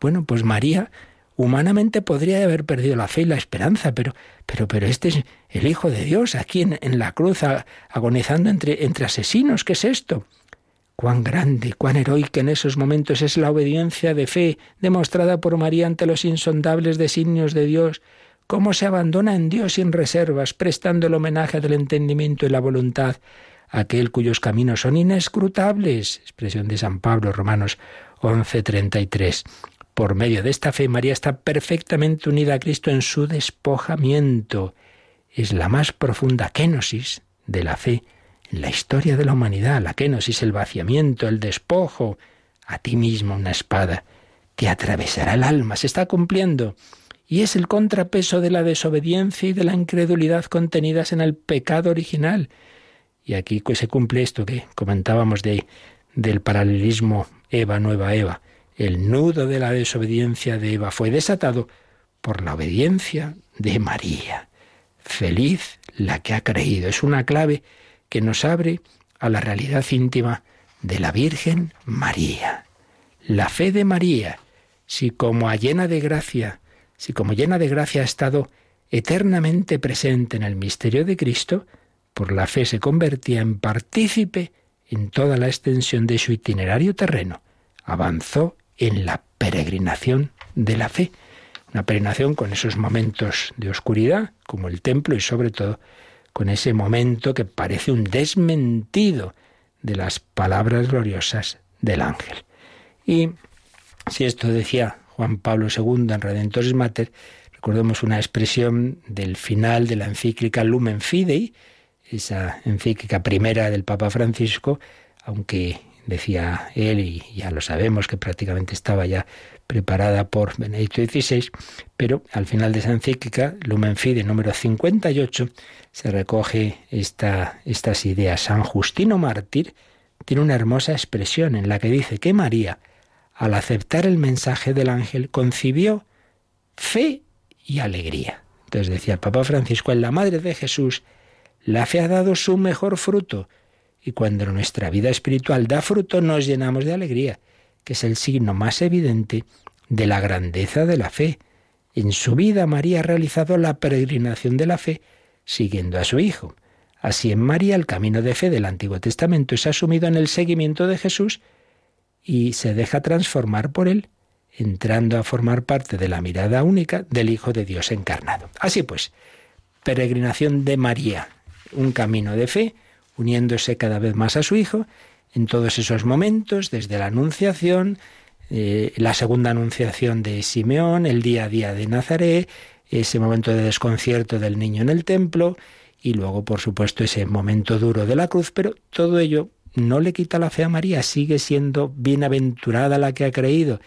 Bueno, pues María humanamente podría haber perdido la fe y la esperanza, pero, pero, pero este es el Hijo de Dios aquí en, en la cruz agonizando entre asesinos. ¿Qué es esto? Cuán grande, cuán heroica en esos momentos es la obediencia de fe demostrada por María ante los insondables designios de Dios, cómo se abandona en Dios sin reservas, prestando el homenaje del entendimiento y la voluntad aquel cuyos caminos son inescrutables. Expresión de San Pablo, Romanos 11:33. Por medio de esta fe, María está perfectamente unida a Cristo en su despojamiento. Es la más profunda kenosis de la fe la historia de la humanidad, la kenosis, el vaciamiento, el despojo, a ti mismo una espada, te atravesará el alma, se está cumpliendo. Y es el contrapeso de la desobediencia y de la incredulidad contenidas en el pecado original. Y aquí pues, se cumple esto que comentábamos de, del paralelismo Eva, nueva Eva. El nudo de la desobediencia de Eva fue desatado por la obediencia de María. Feliz la que ha creído. Es una clave que nos abre a la realidad íntima de la Virgen María. La fe de María, si como a llena de gracia, si como llena de gracia ha estado eternamente presente en el misterio de Cristo, por la fe se convertía en partícipe en toda la extensión de su itinerario terreno. Avanzó en la peregrinación de la fe, una peregrinación con esos momentos de oscuridad, como el templo, y sobre todo con ese momento que parece un desmentido de las palabras gloriosas del ángel. Y si esto decía Juan Pablo II en Redentores Mater, recordemos una expresión del final de la encíclica Lumen Fidei, esa encíclica primera del Papa Francisco, aunque decía él, y ya lo sabemos que prácticamente estaba ya preparada por Benedicto XVI, pero al final de esa encíclica, Lumen Fide número 58, se recoge esta, estas ideas. San Justino Mártir tiene una hermosa expresión en la que dice que María, al aceptar el mensaje del ángel, concibió fe y alegría. Entonces decía el Papa Francisco, en la Madre de Jesús, la fe ha dado su mejor fruto, y cuando nuestra vida espiritual da fruto nos llenamos de alegría que es el signo más evidente de la grandeza de la fe. En su vida María ha realizado la peregrinación de la fe siguiendo a su Hijo. Así en María el camino de fe del Antiguo Testamento es asumido en el seguimiento de Jesús y se deja transformar por él, entrando a formar parte de la mirada única del Hijo de Dios encarnado. Así pues, peregrinación de María, un camino de fe, uniéndose cada vez más a su Hijo, en todos esos momentos, desde la Anunciación, eh, la segunda Anunciación de Simeón, el día a día de Nazaret, ese momento de desconcierto del niño en el templo y luego, por supuesto, ese momento duro de la cruz, pero todo ello no le quita la fe a María, sigue siendo bienaventurada la que ha creído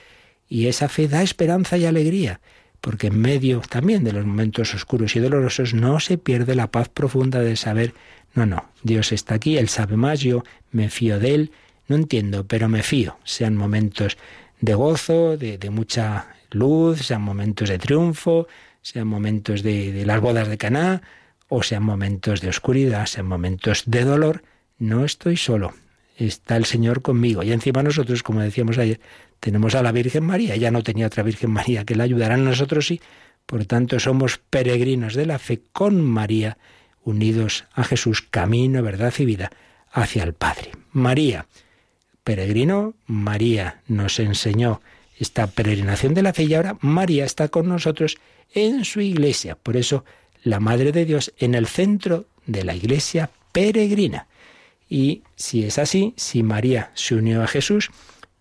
y esa fe da esperanza y alegría. porque en medio también de los momentos oscuros y dolorosos no se pierde la paz profunda de saber, no, no, Dios está aquí, Él sabe más, yo me fío de Él, no entiendo, pero me fío, sean momentos de gozo, de, mucha luz, sean momentos de triunfo, sean momentos de, las bodas de Caná, o sean momentos de oscuridad, sean momentos de dolor, no estoy solo, está el Señor conmigo. Y encima nosotros, como decíamos ayer, tenemos a la Virgen María. Ella no tenía otra Virgen María que la ayudara a nosotros sí. Por tanto, somos peregrinos de la fe con María, unidos a Jesús, camino, verdad y vida hacia el Padre. María, peregrino, María nos enseñó esta peregrinación de la fe y ahora María está con nosotros en su iglesia. Por eso, la Madre de Dios en el centro de la iglesia peregrina. Y si es así, si María se unió a Jesús,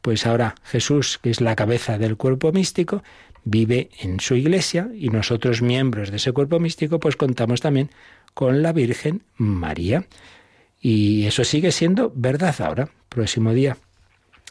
pues ahora Jesús, que es la cabeza del cuerpo místico, vive en su iglesia y nosotros miembros de ese cuerpo místico, pues contamos también con la Virgen María. Y eso sigue siendo verdad ahora. Próximo día,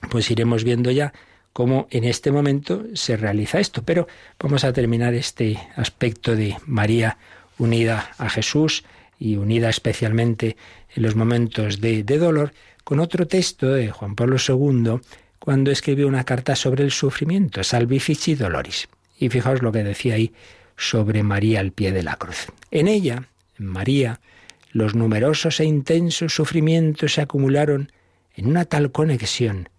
pues iremos viendo ya cómo en este momento se realiza esto. Pero vamos a terminar este aspecto de María unida a Jesús y unida especialmente en los momentos de, dolor, con otro texto de Juan Pablo II, cuando escribió una carta sobre el sufrimiento, Salvifici Doloris. Y fijaos lo que decía ahí sobre María al pie de la cruz. En ella, María, los numerosos e intensos sufrimientos se acumularon en una tal conexión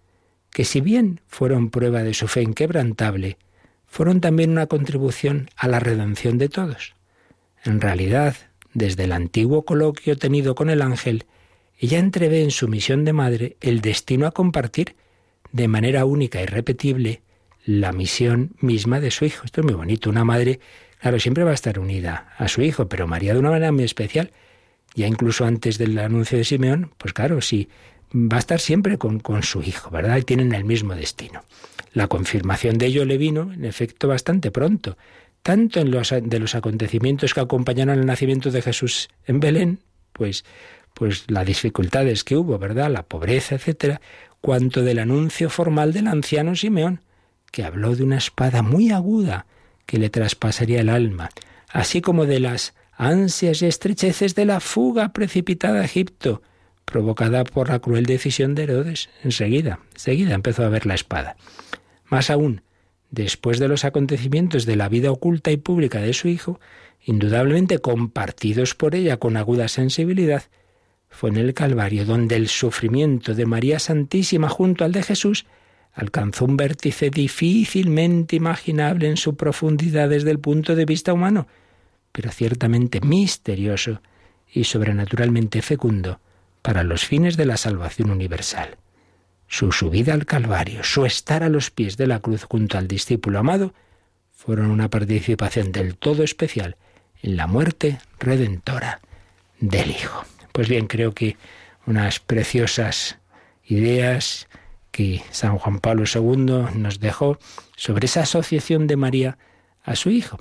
que si bien fueron prueba de su fe inquebrantable, fueron también una contribución a la redención de todos. En realidad, desde el antiguo coloquio tenido con el ángel, ella entrevé en su misión de madre el destino a compartir de manera única y repetible la misión misma de su hijo. Esto es muy bonito. Una madre, claro, siempre va a estar unida a su hijo, pero María de una manera muy especial. Ya incluso antes del anuncio de Simeón, pues claro, sí, va a estar siempre con, con su hijo, ¿verdad? Y tienen el mismo destino. La confirmación de ello le vino, en efecto, bastante pronto tanto en los, de los acontecimientos que acompañaron el nacimiento de Jesús en Belén, pues, pues las dificultades que hubo, ¿verdad? La pobreza, etcétera, cuanto del anuncio formal del anciano Simeón, que habló de una espada muy aguda que le traspasaría el alma, así como de las ansias y estrecheces de la fuga precipitada a Egipto, provocada por la cruel decisión de Herodes. Enseguida, enseguida empezó a ver la espada. Más aún, después de los acontecimientos de la vida oculta y pública de su hijo, indudablemente compartidos por ella con aguda sensibilidad, fue en el Calvario donde el sufrimiento de María Santísima junto al de Jesús alcanzó un vértice difícilmente imaginable en su profundidad desde el punto de vista humano, pero ciertamente misterioso y sobrenaturalmente fecundo para los fines de la salvación universal su subida al Calvario, su estar a los pies de la cruz junto al discípulo amado, fueron una participación del todo especial en la muerte redentora del Hijo. Pues bien, creo que unas preciosas ideas que San Juan Pablo II nos dejó sobre esa asociación de María a su Hijo.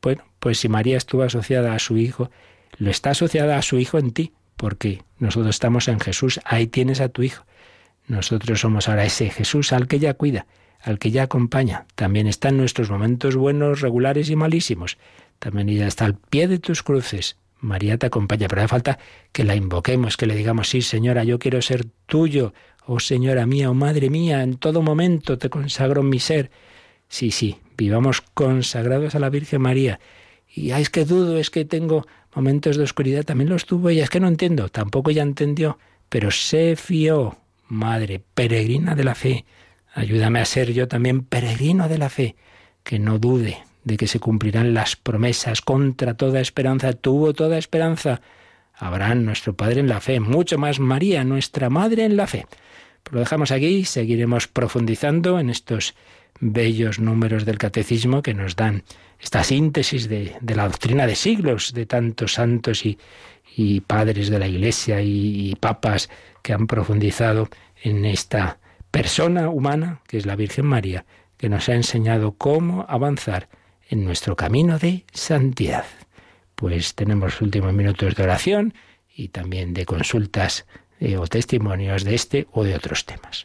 Bueno, pues si María estuvo asociada a su Hijo, lo está asociada a su Hijo en ti, porque nosotros estamos en Jesús, ahí tienes a tu Hijo. Nosotros somos ahora ese Jesús al que ya cuida, al que ya acompaña. También está en nuestros momentos buenos, regulares y malísimos. También ella está al pie de tus cruces. María te acompaña, pero hace falta que la invoquemos, que le digamos, sí, Señora, yo quiero ser tuyo, oh Señora mía, oh Madre mía, en todo momento te consagro mi ser. Sí, sí, vivamos consagrados a la Virgen María. Y es que dudo, es que tengo momentos de oscuridad, también los tuvo ella, es que no entiendo, tampoco ella entendió, pero se fió, Madre peregrina de la fe, ayúdame a ser yo también peregrino de la fe, que no dude de que se cumplirán las promesas contra toda esperanza. Tuvo toda esperanza. Abraham, nuestro Padre en la fe, mucho más María, nuestra Madre en la fe. Pues lo dejamos aquí, seguiremos profundizando en estos bellos números del catecismo que nos dan esta síntesis de, la doctrina de siglos de tantos santos y, padres de la Iglesia y papas que han profundizado en esta persona humana que es la Virgen María, que nos ha enseñado cómo avanzar en nuestro camino de santidad. Pues tenemos últimos minutos de oración y también de consultas eh, o testimonios de este o de otros temas.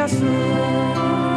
humilhação.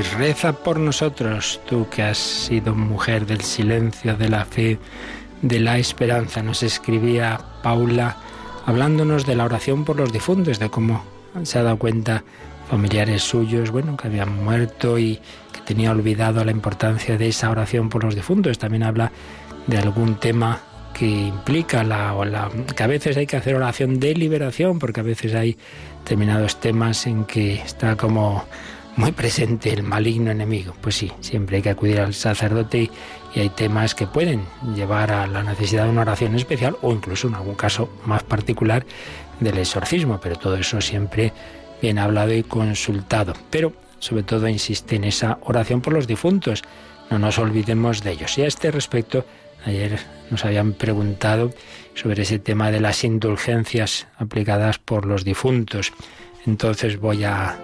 Reza por nosotros, tú que has sido mujer del silencio, de la fe, de la esperanza. Nos escribía Paula hablándonos de la oración por los difuntos, de cómo se ha dado cuenta familiares suyos, bueno, que habían muerto y que tenía olvidado la importancia de esa oración por los difuntos. También habla de algún tema que implica la, la, que a veces hay que hacer oración de liberación, porque a veces hay determinados temas en que está como muy presente el maligno enemigo. Pues sí, siempre hay que acudir al sacerdote y hay temas que pueden llevar a la necesidad de una oración especial o incluso en algún caso más particular del exorcismo, pero todo eso siempre bien hablado y consultado. Pero sobre todo insiste en esa oración por los difuntos. No nos olvidemos de ellos. Y a este respecto, ayer nos habían preguntado sobre ese tema de las indulgencias aplicadas por los difuntos. Entonces voy a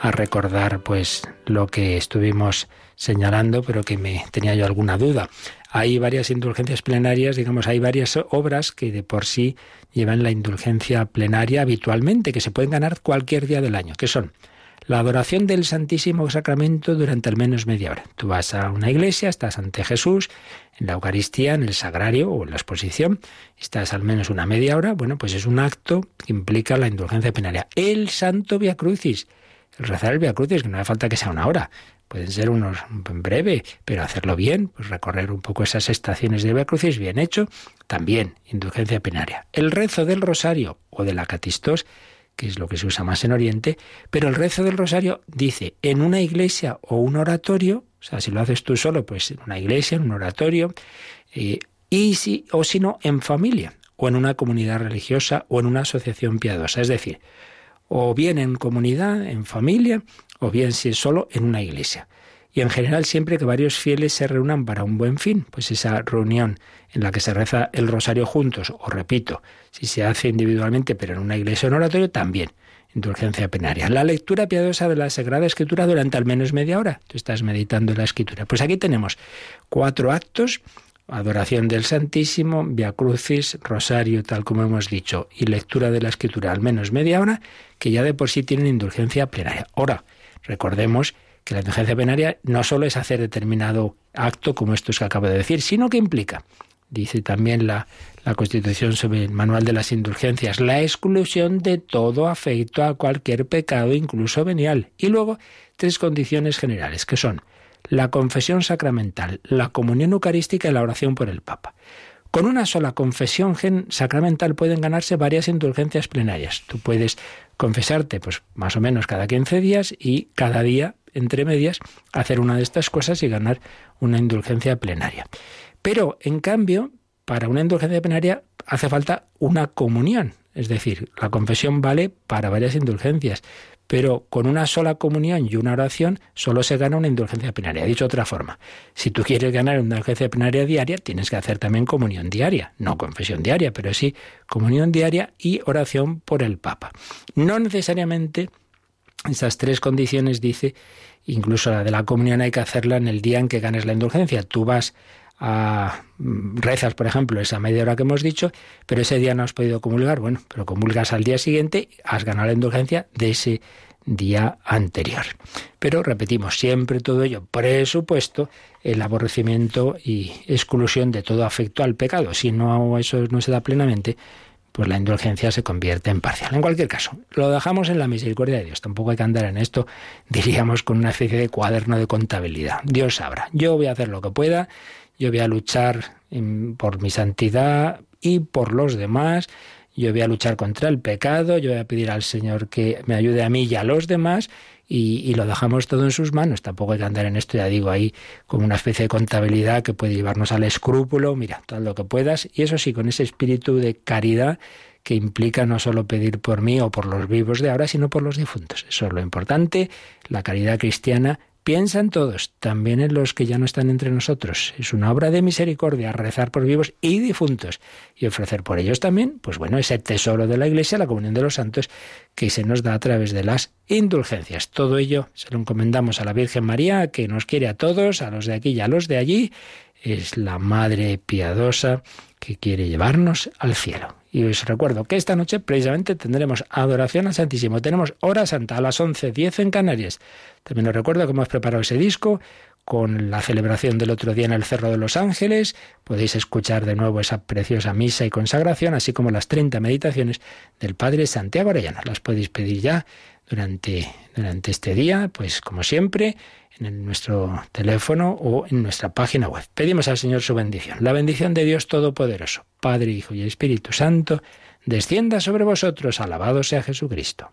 a recordar pues lo que estuvimos señalando, pero que me tenía yo alguna duda. Hay varias indulgencias plenarias, digamos, hay varias obras que de por sí llevan la indulgencia plenaria habitualmente, que se pueden ganar cualquier día del año, que son la adoración del Santísimo Sacramento durante al menos media hora. Tú vas a una iglesia, estás ante Jesús, en la Eucaristía, en el Sagrario o en la exposición, estás al menos una media hora, bueno, pues es un acto que implica la indulgencia plenaria. El Santo Via Crucis, rezar el Via Crucis, que no hace falta que sea una hora, pueden ser unos breve, pero hacerlo bien, pues recorrer un poco esas estaciones de Via Crucis bien hecho, también indulgencia plenaria. El rezo del rosario o de la catistos, que es lo que se usa más en Oriente, pero el rezo del rosario dice en una iglesia o un oratorio, o sea, si lo haces tú solo, pues en una iglesia, en un oratorio, eh, y si, o si no, en familia, o en una comunidad religiosa, o en una asociación piadosa. Es decir, o bien en comunidad, en familia, o bien si es solo en una iglesia. Y en general siempre que varios fieles se reúnan para un buen fin, pues esa reunión en la que se reza el rosario juntos, o repito, si se hace individualmente pero en una iglesia o en oratorio, también indulgencia penaria. La lectura piadosa de la Sagrada Escritura durante al menos media hora. Tú estás meditando la Escritura. Pues aquí tenemos cuatro actos adoración del Santísimo, Via Crucis, Rosario, tal como hemos dicho, y lectura de la Escritura al menos media hora, que ya de por sí tienen indulgencia plenaria. Ahora, recordemos que la indulgencia plenaria no solo es hacer determinado acto como estos que acabo de decir, sino que implica, dice también la, la Constitución sobre el Manual de las Indulgencias, la exclusión de todo afecto a cualquier pecado, incluso venial. Y luego, tres condiciones generales, que son la confesión sacramental, la comunión eucarística y la oración por el Papa. Con una sola confesión sacramental pueden ganarse varias indulgencias plenarias. Tú puedes confesarte pues más o menos cada 15 días y cada día entre medias hacer una de estas cosas y ganar una indulgencia plenaria. Pero en cambio, para una indulgencia plenaria hace falta una comunión, es decir, la confesión vale para varias indulgencias, pero con una sola comunión y una oración solo se gana una indulgencia plenaria. Dicho de otra forma, si tú quieres ganar una indulgencia plenaria diaria, tienes que hacer también comunión diaria, no confesión diaria, pero sí comunión diaria y oración por el Papa. No necesariamente esas tres condiciones dice, incluso la de la comunión hay que hacerla en el día en que ganes la indulgencia. Tú vas a rezas, por ejemplo, esa media hora que hemos dicho, pero ese día no has podido comulgar, bueno, pero comulgas al día siguiente, has ganado la indulgencia de ese día anterior. Pero repetimos, siempre todo ello presupuesto el aborrecimiento y exclusión de todo afecto al pecado. Si no eso no se da plenamente, pues la indulgencia se convierte en parcial. En cualquier caso, lo dejamos en la misericordia de Dios. Tampoco hay que andar en esto, diríamos, con una especie de cuaderno de contabilidad. Dios sabrá. Yo voy a hacer lo que pueda yo voy a luchar por mi santidad y por los demás, yo voy a luchar contra el pecado, yo voy a pedir al Señor que me ayude a mí y a los demás, y, lo dejamos todo en sus manos. Tampoco hay que andar en esto, ya digo, ahí como una especie de contabilidad que puede llevarnos al escrúpulo, mira, todo lo que puedas, y eso sí, con ese espíritu de caridad que implica no solo pedir por mí o por los vivos de ahora, sino por los difuntos. Eso es lo importante, la caridad cristiana Piensa en todos, también en los que ya no están entre nosotros. Es una obra de misericordia rezar por vivos y difuntos y ofrecer por ellos también, pues bueno, ese tesoro de la Iglesia, la comunión de los santos, que se nos da a través de las indulgencias. Todo ello se lo encomendamos a la Virgen María, que nos quiere a todos, a los de aquí y a los de allí. Es la Madre piadosa que quiere llevarnos al cielo. Y os recuerdo que esta noche precisamente tendremos adoración al Santísimo. Tenemos hora santa a las 11.10 en Canarias. También os recuerdo que hemos preparado ese disco con la celebración del otro día en el Cerro de los Ángeles. Podéis escuchar de nuevo esa preciosa misa y consagración, así como las 30 meditaciones del Padre Santiago Arellano. Las podéis pedir ya durante, durante este día, pues como siempre, en nuestro teléfono o en nuestra página web. Pedimos al Señor su bendición. La bendición de Dios Todopoderoso, Padre, Hijo y Espíritu Santo, descienda sobre vosotros. Alabado sea Jesucristo.